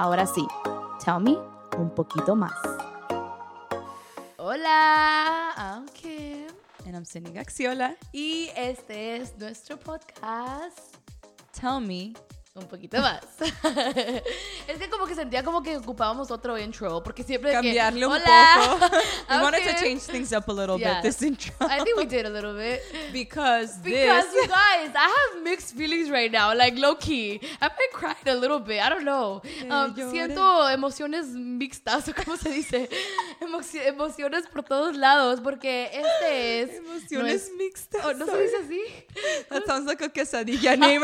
Ahora sí, tell me un poquito más. Hola, I'm Kim. And I'm Cindy Gaxiola. Y este es nuestro podcast. Tell me un poquito más. es que como que sentía como que ocupábamos otro intro, porque siempre cambiarle que, un poco. we wanted to change things up a little Yeah. bit this intro. I think we did a little bit. because Because this you guys, I have mixed feelings right now, like low key. I might cry a little bit. I don't know. Um, siento emociones mixtas, o cómo se dice, Emoci- emociones por todos lados, porque este es emociones nues- mixtas. Oh, no se sorry. dice así. That sounds like a quesadilla name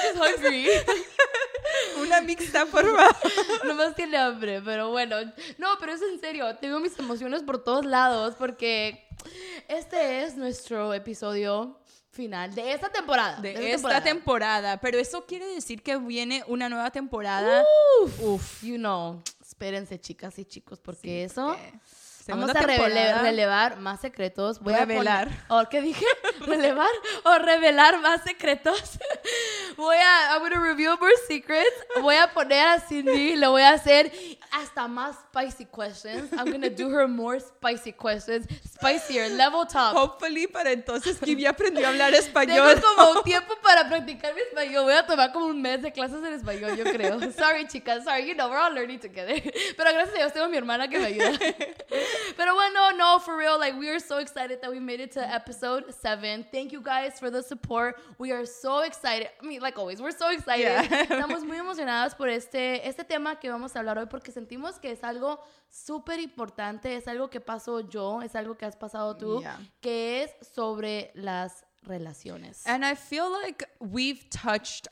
just hungry. Una mixta por favor. Nomás tiene hambre, pero bueno. No, pero es en serio. Tengo mis emociones por todos lados porque este es nuestro episodio final de esta temporada. de esta temporada. Pero eso quiere decir que viene una nueva temporada. Uf, uf, you know. Espérense, chicas y chicos, porque eso. porque Vamos segunda a revele- temporada, relevar más secretos. Voy Revelar. A poner, ¿O qué dije? ¿Relevar o revelar más secretos? Voy a... I'm gonna reveal more secrets. Voy a poner a Cindy, le voy a hacer hasta más spicy questions. I'm gonna do her more spicy questions. Spicier, level top. Hopefully para entonces Kim ya aprendió a hablar Tengo español. como un tiempo para practicar mi español. Voy a tomar como un mes de clases en español, yo creo. Sorry, chicas. Sorry, you know, we're all learning together. Pero gracias a Dios tengo a mi hermana que me ayuda. Pero bueno, no, for real, like we are so excited that we made it to episode seven. Thank you guys for the support. We are so excited. I mean, like always, we're so excited. Yeah. Estamos muy emocionadas por este, este tema que vamos a hablar hoy porque sentimos que es algo súper importante, es algo que pasó yo, es algo que has pasado tú, Yeah. que es sobre las relaciones. And I feel like we've touched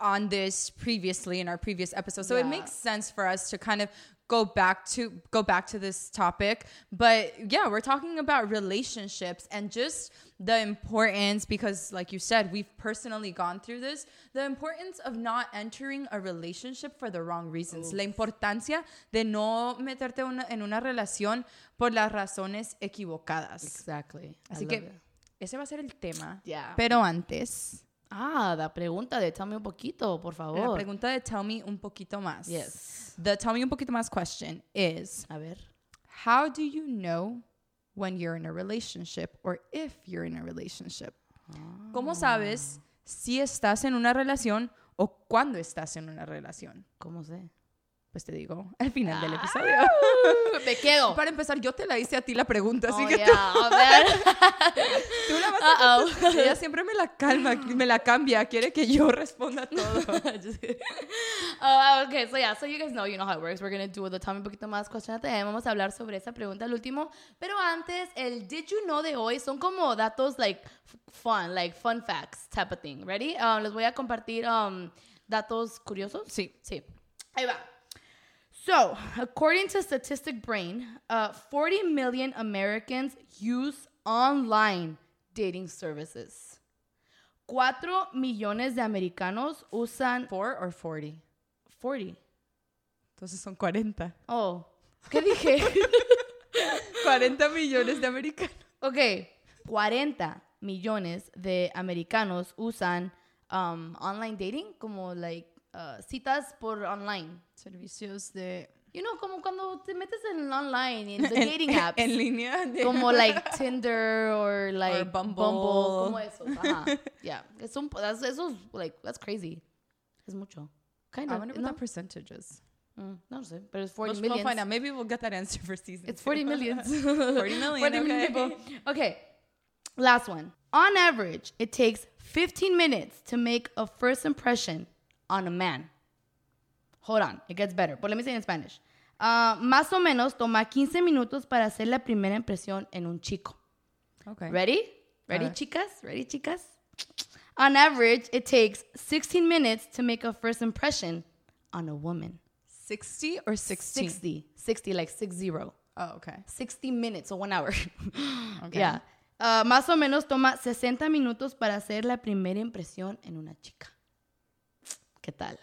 on this previously in our previous episode. So it Yeah. makes sense for us to kind of go back to go back to this topic. But yeah, we're talking about relationships and just the importance because like you said, we've personally gone through this, the importance of not entering a relationship for the wrong reasons. La importancia de no meterte una- en una relación por las razones equivocadas. Exactly. Así love que ese va a ser el tema. Yeah. Pero antes, Ah, la pregunta de tell me un poquito, por la favor. pregunta de Tell Me un poquito más. Yes. The Tell Me un poquito más question is A ver. How do you know when you're in a relationship or if you're in a relationship? ¿Cómo sabes si estás en una relación o cuándo estás en una relación? ¿Cómo sé? Pues te digo al final del episodio. Me quedo. Para empezar, yo te la hice a ti la pregunta, así Oh, que yeah, a ver. tú la vas a Uh-oh. contestar. Ella siempre me la calma, me la cambia, quiere que yo responda todo. Uh, okay, so yeah, so you guys know, you know how it works. We're gonna do the Tell me un poquito más question at the end. Vamos a hablar sobre esa pregunta al último. Pero antes, el Did You Know de hoy son como datos like fun, like fun facts type of thing. Ready? Um, les voy a compartir um, datos curiosos. Sí. Sí. Ahí va. So, according to Statistic Brain, uh, 40 million Americans use online dating services. 4 millones de americanos usan Four or 40? 40. Entonces son 40. Oh, ¿qué dije? 40 millones de americanos. ok, 40 millones de americanos usan um, online dating, como like uh, citas por online. Servicios de... You know, como cuando te metes en online, en the dating apps. En línea. de- como like Tinder or like or Bumble. como esos. Ajá. Yeah. Es un, that's, eso es like, that's crazy. Es mucho. Kind I of. wonder what no? the percentage is. Mm, no sé, pero es 40 We'll, millions. we'll find out. Maybe we'll get that answer for season It's two. 40 millions. 40 million, 40 million okay. people. Okay. Last one. On average, it takes 15 minutes to make a first impression on a man. Hold on, it gets better. But let me say it in Spanish. Ah, más o menos toma 15 minutos para hacer la primera impresión en un chico. Okay. Ready? Ready, chicas? Ready, chicas? On average, it takes 16 minutes to make a first impression on a woman. 60 or 16? 60. 60, like 60. Oh, okay. 60 minutes, so one hour. Okay. Yeah. Ah, más o menos toma 60 minutos para hacer la primera impresión en una chica. ¿Qué tal?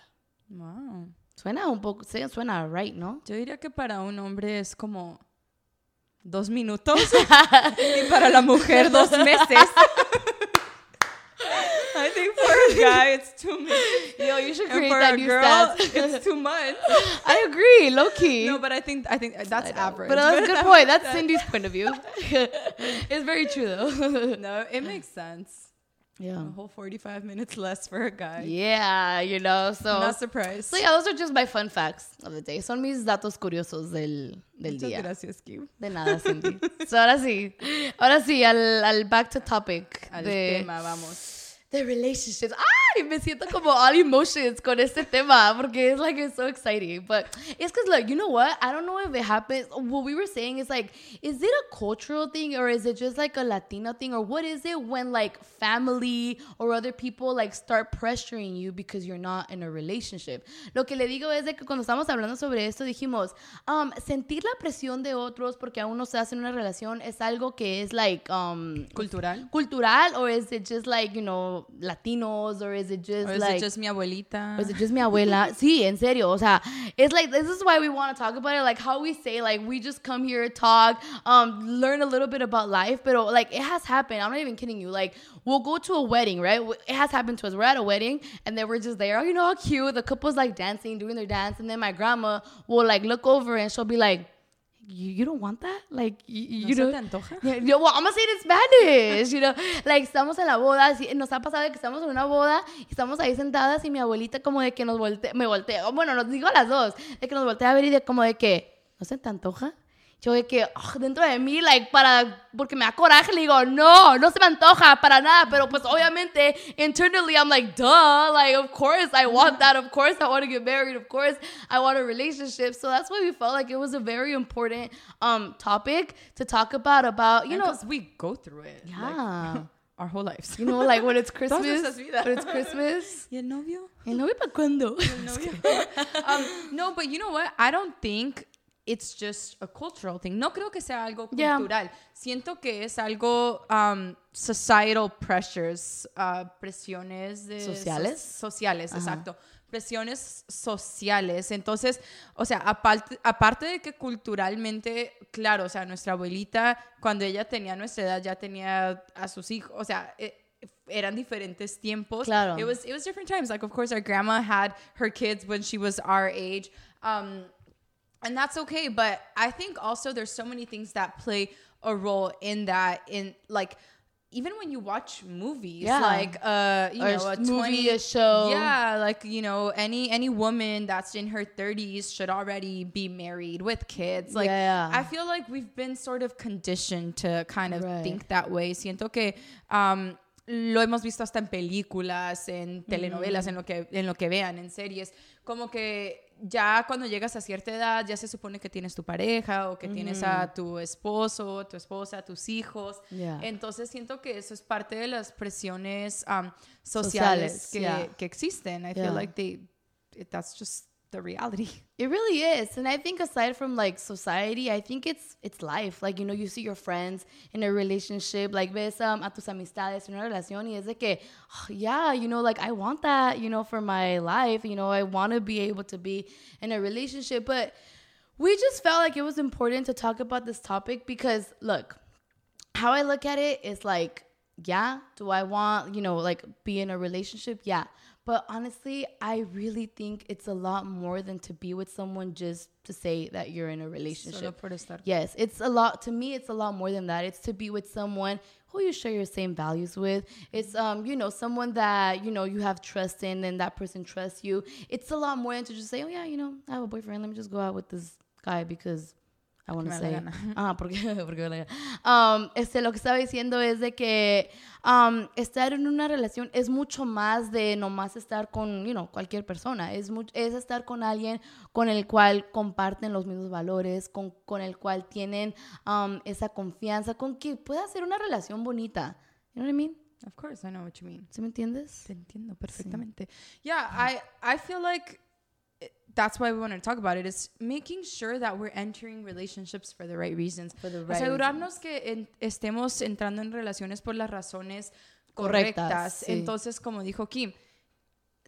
Wow. Suena un poco, suena right, ¿no? Yo diría que para un hombre es como dos minutos y para la mujer dos meses. I think for a guy it's two minutes. Yo, you should And create for that a new girl, stats. it's two months. I agree, low key. No, but I think I think that's I average. But that's a good point. That's Cindy's point of view. it's very true though. no, it makes sense. Yeah. A whole 45 minutes less for a guy. Yeah, you know, so Not surprised. So yeah, those are just my fun facts of the day. Son mis datos curiosos del, del Muchas día. gracias, Kim. De nada, Cindy. so ahora sí, ahora sí, al, al back to topic Al de, tema, vamos. de relationships. Ah, Me siento como all emotions con este tema porque it's like it's so exciting. But it's because, look, you know what? I don't know if it happens. What we were saying is like, is it a cultural thing or is it just like a Latino thing or what is it when like family or other people like start pressuring you because you're not in a relationship? Lo que le digo es de que cuando estamos hablando sobre esto dijimos, um, sentir la presión de otros porque aún no se hace en una relación es algo que es like, um, Cultural. cultural or is it just like you know latinos or is it just Or is like it just mi abuelita? or is it just mi abuela sí en serio o sea it's like this is why we want to talk about it like how we say like we just come here talk um learn a little bit about life but like it has happened i'm not even kidding you like we'll go to a wedding right it has happened to us we're at a wedding and then we're just there oh you know how cute the couple's like dancing doing their dance and then my grandma will like look over and she'll be like you, you don't want that like you, ¿No you se te antoja? yeah, yo, well, I'm gonna say it in Spanish, you know. Like, estamos en la boda, nos ha pasado de que estamos en una boda y estamos ahí sentadas y mi abuelita como de que nos voltea, me voltea, bueno, nos digo a las dos, de que nos voltea a ver y de como de que, ¿no se te antoja? Yo de que ugh, dentro de mí, like, para, porque me da coraje, le digo, no, no se me antoja para nada, pero pues obviamente, internally, I'm like, duh, like, of course I want that, of course I want to get married, of course I want a relationship, so that's why we felt like it was a very important um topic to talk about, about, you know, because we go through it. like, yeah. our whole lives. You know, like when it's Christmas, nuestras vidas. when it's Christmas. ¿Y el novio? ¿Y no para cuándo? um, no, but you know what? I don't think it's just a cultural thing. No creo que sea algo Yeah. cultural. Siento que es algo um, societal pressures, uh, presiones de ¿Sociales? so- sociales, exacto. Presiones sociales. Entonces, o sea, aparte, aparte de que culturalmente, claro, o sea, nuestra abuelita, cuando ella tenía nuestra edad, ya tenía a sus hijos, o sea, eh, eran diferentes tiempos. Claro. It was it was different times. Like of course our grandma had her kids when she was our age. Um and that's okay, but I think also there's so many things that play a role in that in like even when you watch movies Yeah. like uh you Or know a movie, 20 a show. yeah like you know any any woman that's in her 30s should already be married with kids like Yeah. i feel like we've been sort of conditioned to kind of Right. think that way siento que um lo hemos visto hasta en películas, en telenovelas, en lo que en lo que vean, en series, como que ya cuando llegas a cierta edad ya se supone que tienes tu pareja o que tienes a tu esposo, tu esposa, tus hijos. Yeah. Entonces siento que eso es parte de las presiones um, sociales, Sociales, que, yeah. que existen. I Yeah. feel like they that's just the reality. It really is. And I think aside from like society, I think it's it's life. Like, you know, you see your friends in a relationship, like ves um, a tus amistades en una relación y es de que, oh, yeah, you know, like I want that, you know, for my life. You know, I want to be able to be in a relationship. But we just felt like it was important to talk about this topic because look, how I look at it is like, yeah, do I want, you know, like be in a relationship? Yeah. But honestly, I really think it's a lot more than to be with someone just to say that you're in a relationship. Solo por estar. Yes, it's a lot to me. It's a lot more than that. It's to be with someone who you share your same values with. It's um, you know, someone that you know you have trust in, and that person trusts you. It's a lot more than to just say, oh yeah, you know, I have a boyfriend. Let me just go out with this guy because I want to say. Ah, porque, porque me la. Um, este, lo que estaba diciendo es de que um, estar en una relación es mucho más de nomás estar con, you know, cualquier persona. Es, es estar con alguien con el cual comparten los mismos valores, con, con el cual tienen um, esa confianza, con que pueda ser una relación bonita. You know what I mean? Of course, I know what you mean. ¿Sí me entiendes? Te entiendo perfectamente. Yeah, I I feel like that's why we want to talk about it is making sure that we're entering relationships for the right reasons. For the right Asegurarnos que en- estemos entrando en relaciones por las razones Correctas, correctas. sí. Entonces, como dijo Kim,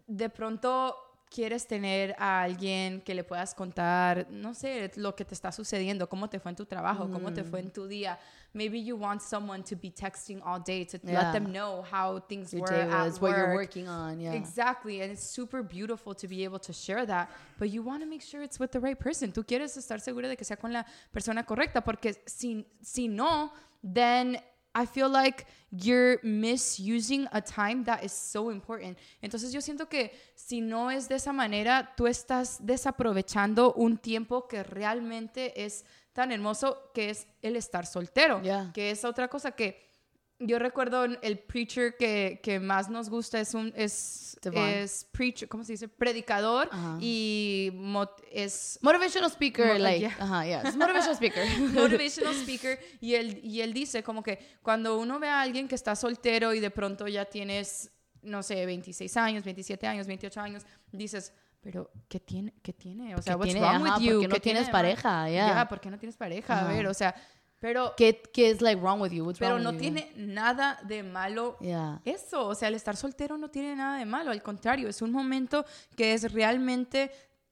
de pronto quieres tener a alguien que le puedas contar, no sé, lo que te está sucediendo, cómo te fue en tu trabajo, cómo te fue en tu día. Maybe you want someone to be texting all day to Yeah. let them know how things Your were day at what you're work. working on, yeah. Exactly, and it's super beautiful to be able to share that, but you want to make sure it's with the right person. Tú quieres estar segura de que sea con la persona correcta, porque si, si no, then I feel like you're misusing a time that is so important. Entonces yo siento que si no es de esa manera, tú estás desaprovechando un tiempo que realmente es tan hermoso que es el estar soltero, Yeah. que es otra cosa que yo recuerdo el preacher que, que más nos gusta es un es, es preacher, ¿cómo se dice? Predicador y mot- es Motivational speaker, like, yeah. uh-huh, yeah, it's motivational speaker. motivational speaker y él, y él dice como que cuando uno ve a alguien que está soltero y de pronto ya tienes, no sé, 26 años, 27 años, 28 años, dices, pero ¿qué tiene? ¿Qué tiene? O sea, ¿Qué what's tiene? wrong Ajá, with you? ¿por qué no ¿Qué tiene tienes malo? pareja? Yeah. Ya, ¿por qué no tienes pareja? A ver, o sea, pero, ¿Qué, ¿Qué es like wrong with you? What's pero wrong no with you? tiene nada de malo Yeah. eso, o sea, el estar soltero no tiene nada de malo, al contrario, es un momento que es realmente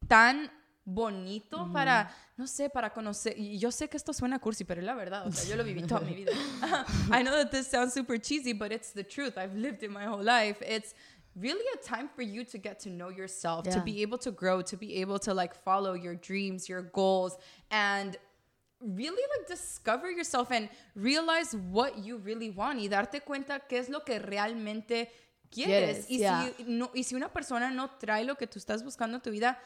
tan bonito para, no sé, para conocer, y yo sé que esto suena cursi, pero es la verdad, o sea, yo lo viví toda mi vida. I know that this sounds super cheesy, but it's the truth. I've lived it my whole life. It's really a time for you to get to know yourself, to Yeah. be able to grow, to be able to like follow your dreams, your goals, and really like discover yourself and realize what you really want y darte cuenta qué es lo que realmente quieres. Quieres, y, yeah. si no, y si una persona no trae lo que tú estás buscando en tu vida,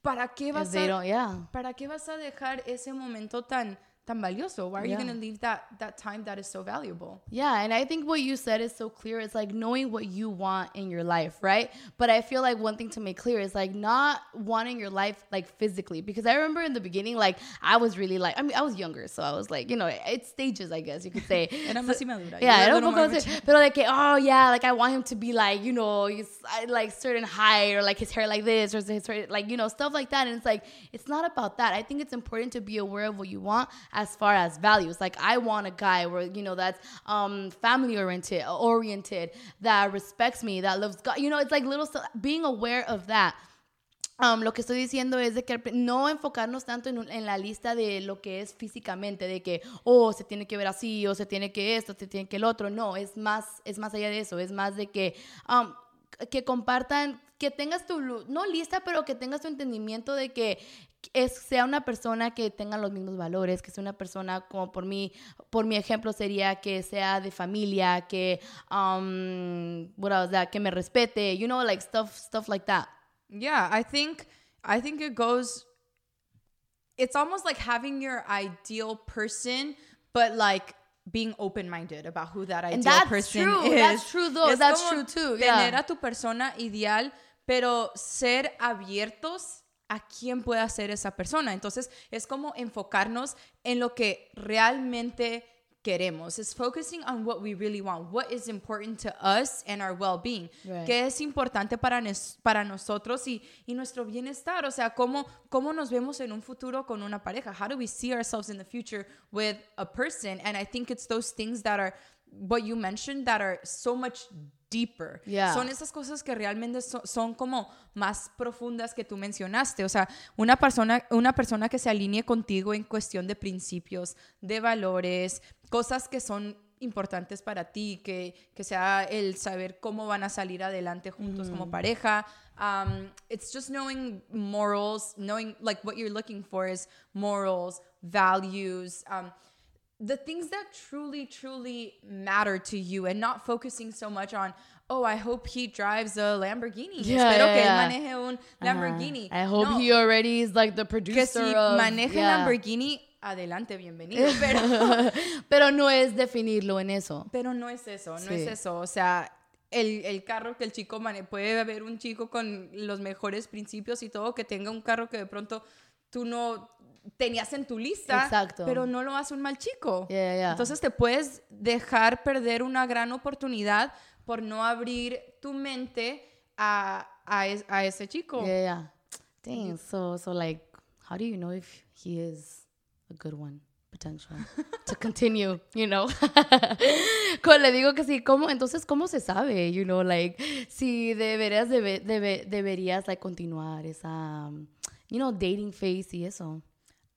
¿para qué vas a, yeah. ¿para qué vas a dejar ese momento tan, tan valioso? Why are you going to leave that, that time that is so valuable? Yeah, and I think what you said is so clear. It's like knowing what you want in your life, right? But I feel like one thing to make clear is like not wanting your life like physically. Because I remember in the beginning, like I was really like, I mean, I was younger, so I was like, you know, it's stages, I guess you could say. Era So- más inmadura. Yo Yeah, era era lo un poco más así, pero de oh yeah, like I want him to be like, you know, he's like certain height or like his hair like this or his hair like you know stuff like that. And it's like it's not about that. I think it's important to be aware of what you want as far as values. Like I want a guy where you know that's um family oriented, oriented, that respects me, that loves God. You know, it's like little. Being aware of that. Um, lo que estoy diciendo es de que no enfocarnos tanto en, en la lista de lo que es físicamente, de que, oh, se tiene que ver así, o se tiene que esto, se tiene que el otro. No, es más, es más allá de eso, es más de que, um, que compartan, que tengas tu, no lista, pero que tengas tu entendimiento de que es, sea una persona que tenga los mismos valores, que sea una persona como por mí, por mi ejemplo sería que sea de familia, que, um, what else, that, que me respete, you know, like stuff, stuff like that. Yeah, I think I think it goes it's almost like having your ideal person but like being open-minded about who that ideal And that's person true. is. That's true, though. Es That's true, too. Tener Yeah. a tu persona ideal, pero ser abiertos a quién pueda ser esa persona. Entonces, es como enfocarnos en lo que realmente queremos. It's focusing on what we really want, what is important to us and our well-being. Right. ¿Qué es importante para, nos- para nosotros y, y nuestro bienestar? O sea, ¿cómo, ¿cómo nos vemos en un futuro con una pareja? How do we see ourselves in the future with a person? And I think it's those things that are, what you mentioned, that are so much deeper. Yeah. Son esas cosas que realmente so- son como más profundas que tú mencionaste. O sea, una persona, una persona que se alinee contigo en cuestión de principios, de valores, cosas que son importantes para ti, que, que sea el saber cómo van a salir adelante juntos como pareja. Um, it's just knowing morals, knowing like what you're looking for is morals, values, um, the things that truly, truly matter to you and not focusing so much on, oh, I hope he drives a Lamborghini. Yeah, Espero yeah, que él yeah. maneje un Lamborghini. I hope No, he already is like the que producer si of maneja yeah. Lamborghini, adelante, bienvenido. Pero, Pero no es definirlo en eso. pero no es eso, no Sí. es eso. O sea, el, el carro que el chico maneja, puede haber un chico con los mejores principios y todo, que tenga un carro que de pronto tú no tenías en tu lista, Exacto. pero no lo hace un mal chico. Yeah, yeah. Entonces te puedes dejar perder una gran oportunidad por no abrir tu mente a, a, es- a ese chico. Yeah, yeah. Dang. So, so like, how do you know if he is a good one potential to continue, you know. Le digo que sí, ¿cómo? Entonces, ¿cómo se sabe, you know, like, si deberías, debe, debe, deberías, like, continuar esa, you know, dating phase y eso?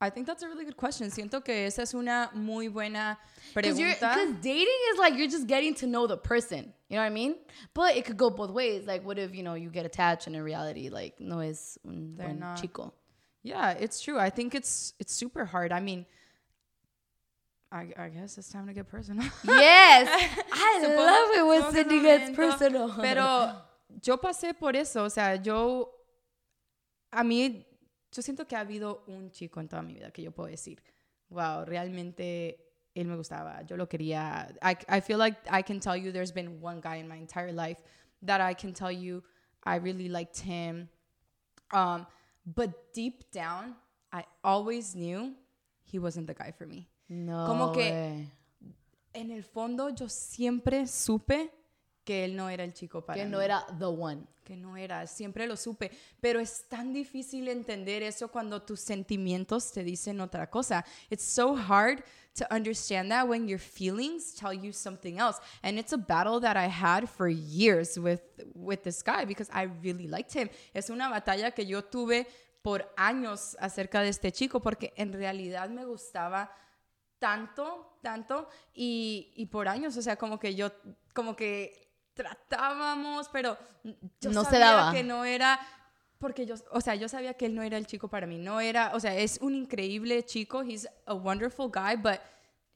I think that's a really good question. Siento que esa es una muy buena pregunta. Because dating is like you're just getting to know the person. You know what I mean? But it could go both ways. Like, what if, you know, you get attached and in reality, like, no es un They're buen not. chico? Yeah, it's true. I think it's it's super hard. I mean, I, I guess it's time to get personal. Yes! I love it when Cindy gets personal. Pero yo pasé por eso, o sea, yo a mí yo siento que ha habido un chico en toda mi vida que yo puedo decir, wow, realmente él me gustaba, yo lo quería. I I feel like I can tell you there's been one guy in my entire life that I can tell you I really liked him. Um, but deep down, I always knew he wasn't the guy for me. no. como que- way. En el fondo yo siempre supe que él no era el chico para Que mí. no era the one. que no era, siempre lo supe, pero es tan difícil entender eso cuando tus sentimientos te dicen otra cosa. It's so hard to understand that when your feelings tell you something else. And it's a battle that I had for years with with this guy because I really liked him. Es una batalla que yo tuve por años acerca de este chico porque en realidad me gustaba tanto, tanto y, y por años, o sea, como que yo, como que tratábamos, pero yo No se sabía daba. que no era, porque yo, o sea, yo sabía que él no era el chico para mí, no era, o sea, es un increíble chico, he's a wonderful guy, but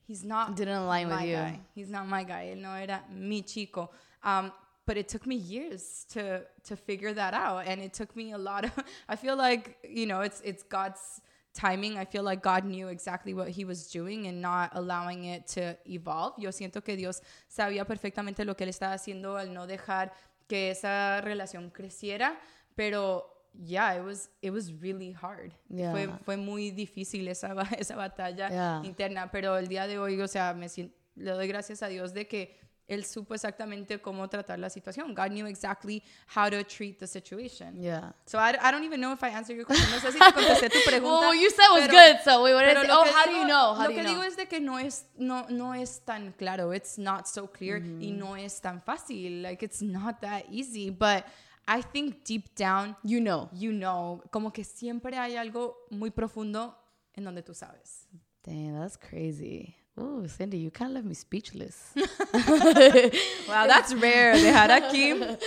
he's not Didn't align with you. guy. He's not my guy, él no era mi chico. Um, but it took me years to to figure that out and it took me a lot of I feel like, you know, it's it's God's timing. I feel like God knew exactly what he was doing and not allowing it to evolve. Yo siento que Dios sabía perfectamente lo que él estaba haciendo al no dejar que esa relación creciera, pero yeah, it was it was really hard. Yeah. Fue fue muy difícil esa esa batalla Yeah. interna, pero el día de hoy, o sea, me le doy gracias a Dios de que él supo exactamente cómo tratar la situación. God knew exactly how to treat the situation. Yeah. So I, I don't even know if I answered your question. No sé si te contesté tu pregunta. Well, you said was pero- good, so we oh, how do you know? How lo do you que know? digo es de que no es, no, no es tan claro. It's not so clear y no es tan fácil. Like, it's not that easy. But I think deep down, You know. you know, como que siempre hay algo muy profundo en donde tú sabes. Dang, that's crazy. Ooh, Cindy, you kind of left me speechless. Wow, that's rare. Dejar aquí.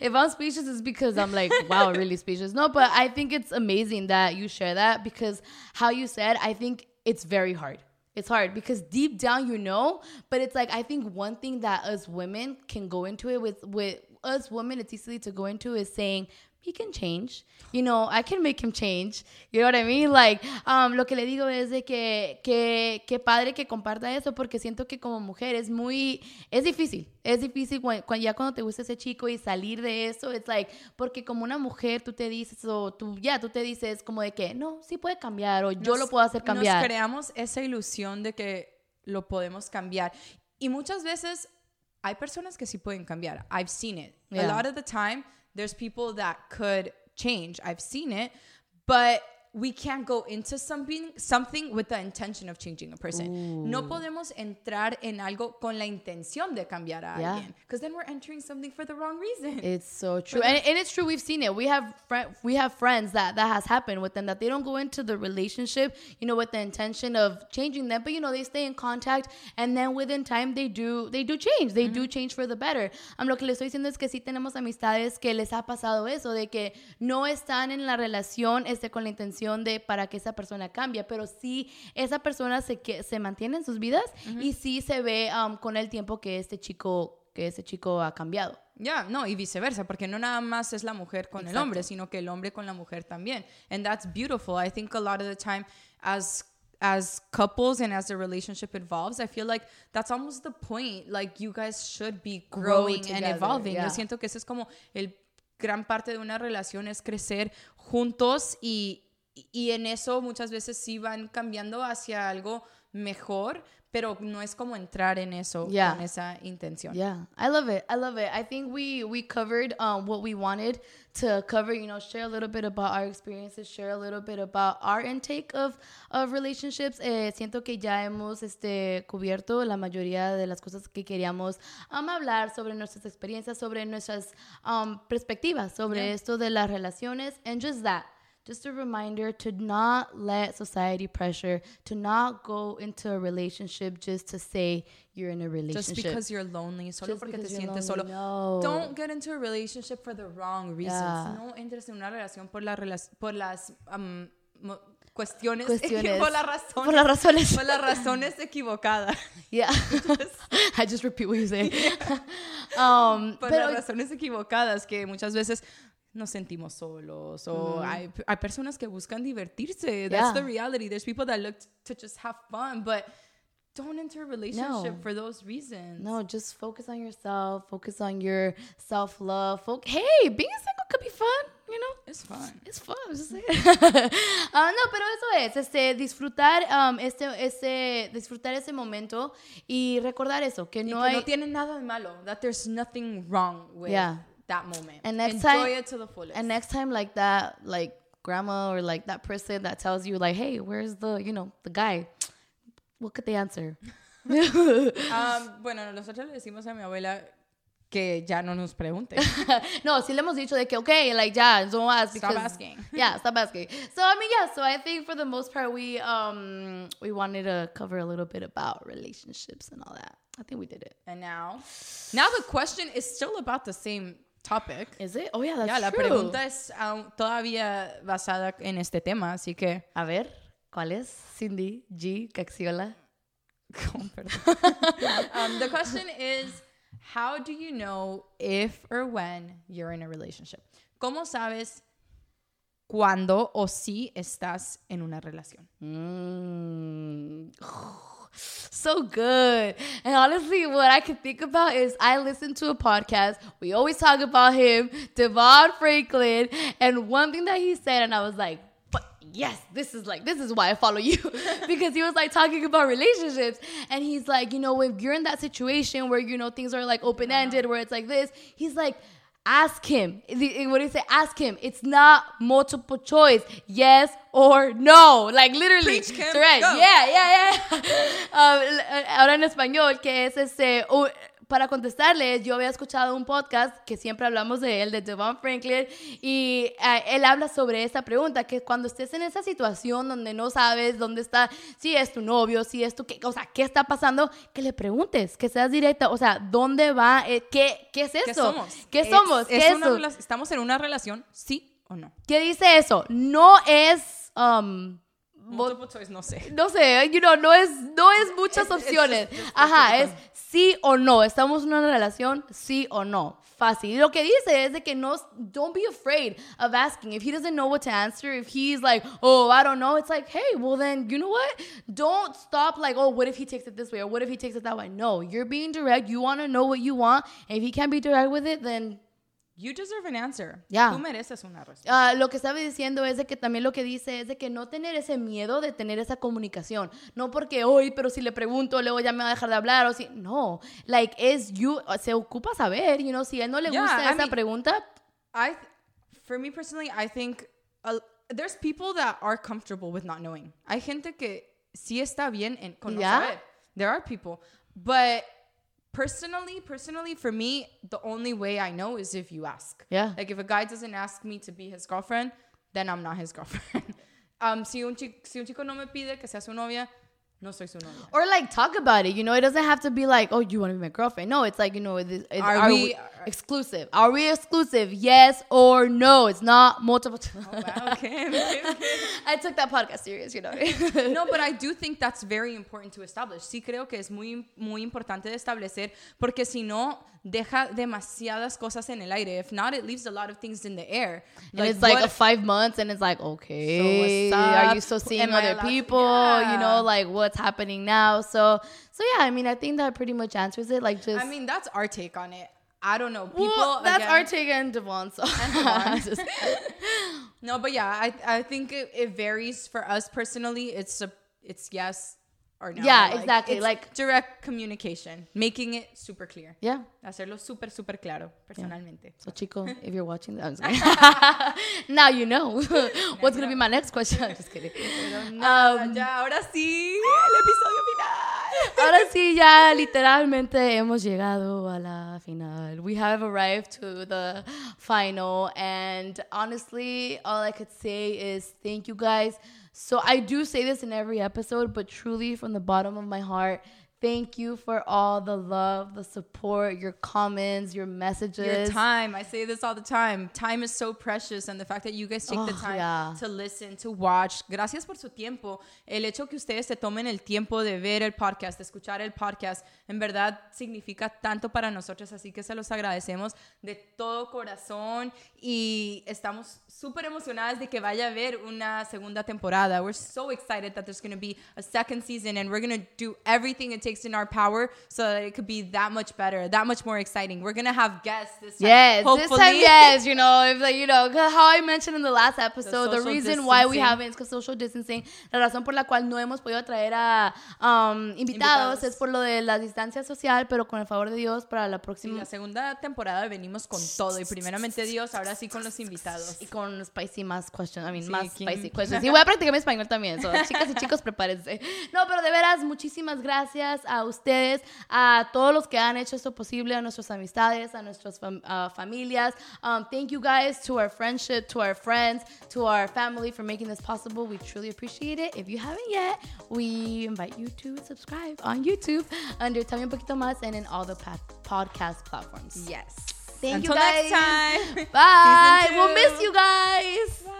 if I'm speechless, it's because I'm like, wow, really speechless. No, but I think it's amazing that you share that because how you said, I think it's very hard. It's hard because deep down you know, but it's like I think one thing that us women can go into it with with us women, it's easy to go into is saying he can change. You know, I can make him change. You know what I mean? Like, um, lo que le digo es de que, que, que padre que comparta eso porque siento que como mujer es muy, es difícil. Es difícil cuando, ya cuando te gusta ese chico y salir de eso, it's like, porque como una mujer tú te dices o tú, ya, tú te dices como de que, no, sí puede cambiar o yo Nos- lo puedo hacer cambiar. Nos creamos esa ilusión de que lo podemos cambiar. Y muchas veces hay personas que sí pueden cambiar. I've seen it. A lot of the time, there's people that could change. I've seen it, but we can't go into something something with the intention of changing a person. No podemos entrar en algo con la intención de cambiar a Yeah. alguien, because then we're entering something for the wrong reason. It's so true, and, and it's true. We've seen it. We have we have friends that that has happened with them that they don't go into the relationship, you know, with the intention of changing them, but you know they stay in contact, and then within time they do they do change. They do change for the better. Um, lo que les estoy diciendo es que sí tenemos amistades que les ha pasado eso de que no están en la relación este con la intención de para que esa persona cambie, pero sí esa persona se que se mantiene en sus vidas y sí se ve um, con el tiempo que este chico que ese chico ha cambiado. Ya, no, y viceversa, porque no nada más es la mujer con el Exacto. hombre, sino que el hombre con la mujer también. And that's beautiful. I think a lot of the time as as couples and as the relationship evolves, I feel like that's almost the point. Like you guys should be Grow growing and together, evolving. yeah. Yo siento que eso es como el gran parte de una relación es crecer juntos y, y en eso muchas veces sí van cambiando hacia algo mejor, pero no es como entrar en eso Yeah. con esa intención. Yeah, I love it. I love it. I think we we covered um, what we wanted to cover. You know, share a little bit about our experiences, share a little bit about our intake of of relationships. Eh, siento que ya hemos este cubierto la mayoría de las cosas que queríamos um, hablar sobre nuestras experiencias, sobre nuestras um, perspectivas sobre Yeah. esto de las relaciones, and just that. Just a reminder to not let society pressure, to not go into a relationship just to say you're in a relationship. Just because you're lonely, solo Just porque te sientes lonely, solo. no. Don't get into a relationship for the wrong reasons. Yeah. No entres en una relación por, la rela- por las um, cuestiones, Cuestiones. por las razones, Por las razones. por las razones equivocadas. Yeah. I just repeat what you say. um, por pero las razones equivocadas que muchas veces nos sentimos solos o hay, hay personas que buscan divertirse. That's Yeah. the reality. There's people that look to just have fun, but don't enter a relationship No. for those reasons. no, just focus on yourself. Focus on your self love. Fo- hey, being single could be fun. You know, It's fun. it's fun. Just saying. Ah, no, pero eso es, este, disfrutar, um, este, este, disfrutar ese momento y recordar eso, que Y no que hay, no tiene nada de malo. That there's nothing wrong with Yeah. That moment. And next Enjoy time- it to the fullest. and next time like that, like grandma or like that person that tells you like, hey, where's the, you know, the guy? What could they answer? Um, bueno, nosotros le decimos a mi abuela que ya no nos pregunte. no, sí le hemos dicho de que, okay, like, yeah, don't ask Stop because, asking. Yeah, stop asking. So, I mean, yeah, so I think for the most part, we, um, we wanted to cover a little bit about relationships and all that. I think we did it. And now, now the question is still about the same topic. Is it? Oh, yeah, that's Ya, la true. pregunta es aún todavía basada en este tema, así que... A ver, ¿cuál es? Cindy G. Caxiola. Oh, perdón. um, the question is, how do you know if or when you're in a relationship? ¿Cómo sabes cuándo o si estás en una relación? Mm. So good. And honestly, what I can think about is I listened to a podcast. We always talk about him, Devon Franklin. And one thing that he said, and I was like, yes, this is like, this is why I follow you. because he was like talking about relationships. And he's like, you know, if you're in that situation where, you know, things are like open ended, uh-huh. where it's like this, he's like, ask him. The- What do you say? Ask him. It's not multiple choice. Yes or no. Like literally. Preach, Kim. Correct. Go. Yeah, yeah, yeah. Um, l- ahora en español, que es este. Para contestarles, yo había escuchado un podcast que siempre hablamos de él, de Devon Franklin, y eh, él habla sobre esta pregunta, que cuando estés en esa situación donde no sabes dónde está, si es tu novio, si es tu, qué, o sea, qué está pasando, que le preguntes, que seas directa, o sea, ¿dónde va? Eh, ¿qué, ¿Qué es eso? ¿Qué somos? ¿Qué Es- somos? ¿Estamos en una relación, sí o no? ¿Qué dice eso? No es... um, Multiple choice, no sé. no sé, you know, no es, no es muchas Es- es opciones. just- just Ajá, es sí o no. Estamos en una relación, sí o no. Fácil. Y lo que dice es de que no, don't be afraid of asking. If he doesn't know what to answer, if he's like, oh, I don't know, it's like, hey, well then, you know what? Don't stop like, oh, what if he takes it this way or what if he takes it that way? No, you're being direct. You want to know what you want. And if he can't be direct with it, then You deserve an answer. Yeah. Tú mereces una respuesta. Ah, lo que estaba diciendo es de que también lo que dice es de que no tener ese miedo de tener esa comunicación. No porque hoy, pero si le pregunto, luego ya me va a dejar de hablar o si. No. Like, es you. Se ocupa saber, you know, si a él no le Yeah, gusta I esa mean- pregunta. I, for me personally, I think uh, there's people that are comfortable with not knowing. Hay gente que sí está bien en con no Yeah. saber. There are people, but personally, personally, for me, the only way I know is if you ask. Yeah. Like if a guy doesn't ask me to be his girlfriend, then I'm not his girlfriend. um, si un chico, si un chico no me pide que sea su novia, no soy su novia. Or like talk about it, you know. It doesn't have to be like, oh, you want to be my girlfriend. No, it's like you know, is, is, Are are, we- we, exclusive? Are we exclusive? Yes or no? It's not multiple. Oh, wow. I took that podcast serious, you know. No, but I do think that's very important to establish. Sí creo que es muy, muy importante de establecer porque si no, deja demasiadas cosas en el aire. If not, it leaves a lot of things in the air. and it's like a five months, and it's like, okay, what's are you still seeing Am other people? You know, like what's happening now? So, so yeah, I mean, I think that pretty much answers it. Like, just I mean, that's our take on it. I don't know. People, well, that's again- take and Devon. So, Devon. Just- No, but yeah, I, I think it, it varies for us personally. It's a, it's yes or no. Yeah, exactly, it's like- direct communication, making it super clear. Yeah. Hacerlo súper, súper claro, personalmente. So, Chico, if you're watching, kidding. now you know what's gonna be my next question. I'm just kidding. Um, ya, ahora sí, el episodio. Ahora sí, ya literalmente hemos llegado a la final. We have arrived to the final, and honestly, all I could say is thank you guys. So I do say this in every episode, but truly from the bottom of my heart. Thank you for all the love, the support, your comments, your messages. Your time. I say this all the time. Time is so precious, and the fact that you guys take the Oh, time yeah. to listen, to watch. Gracias por su tiempo. El hecho que ustedes se tomen el tiempo de ver el podcast, de escuchar el podcast, en verdad significa tanto para nosotros, así que se los agradecemos de todo corazón y estamos súper emocionadas de que vaya a haber una segunda temporada. We're so excited that there's going to be a second season and we're going to do everything it takes in our power so that it could be that much better, that much more exciting. We're going to have guests this time. Yes, hopefully. this time, yes. You know, if like, you know, how I mentioned in the last episode, the, social reason why we distancing. haven't is because social distancing. La razón por la cual no hemos podido traer a um, invitados, Invitados. es por lo de la distancia social, pero con el favor de Dios para la Sí, próxima la segunda temporada venimos con todo y primeramente Dios, ahora sí con los invitados. y con spicy más questions, I mean, Sí, más ¿quién? spicy questions. Y voy a practicar mi español también, so, chicas y chicos, prepárense. No, pero de veras, muchísimas gracias a ustedes, a todos los que han hecho esto posible, a nuestras amistades, a nuestras fam- uh, familias. Um, thank you guys to our friendship, to our friends, to our family for making this possible. We truly appreciate it. If you haven't yet, we invite you to subscribe on YouTube under Un Poquito Más and in all the podcast platforms. Yes. Thank Until you guys. next time. Bye. We'll miss you guys. Bye.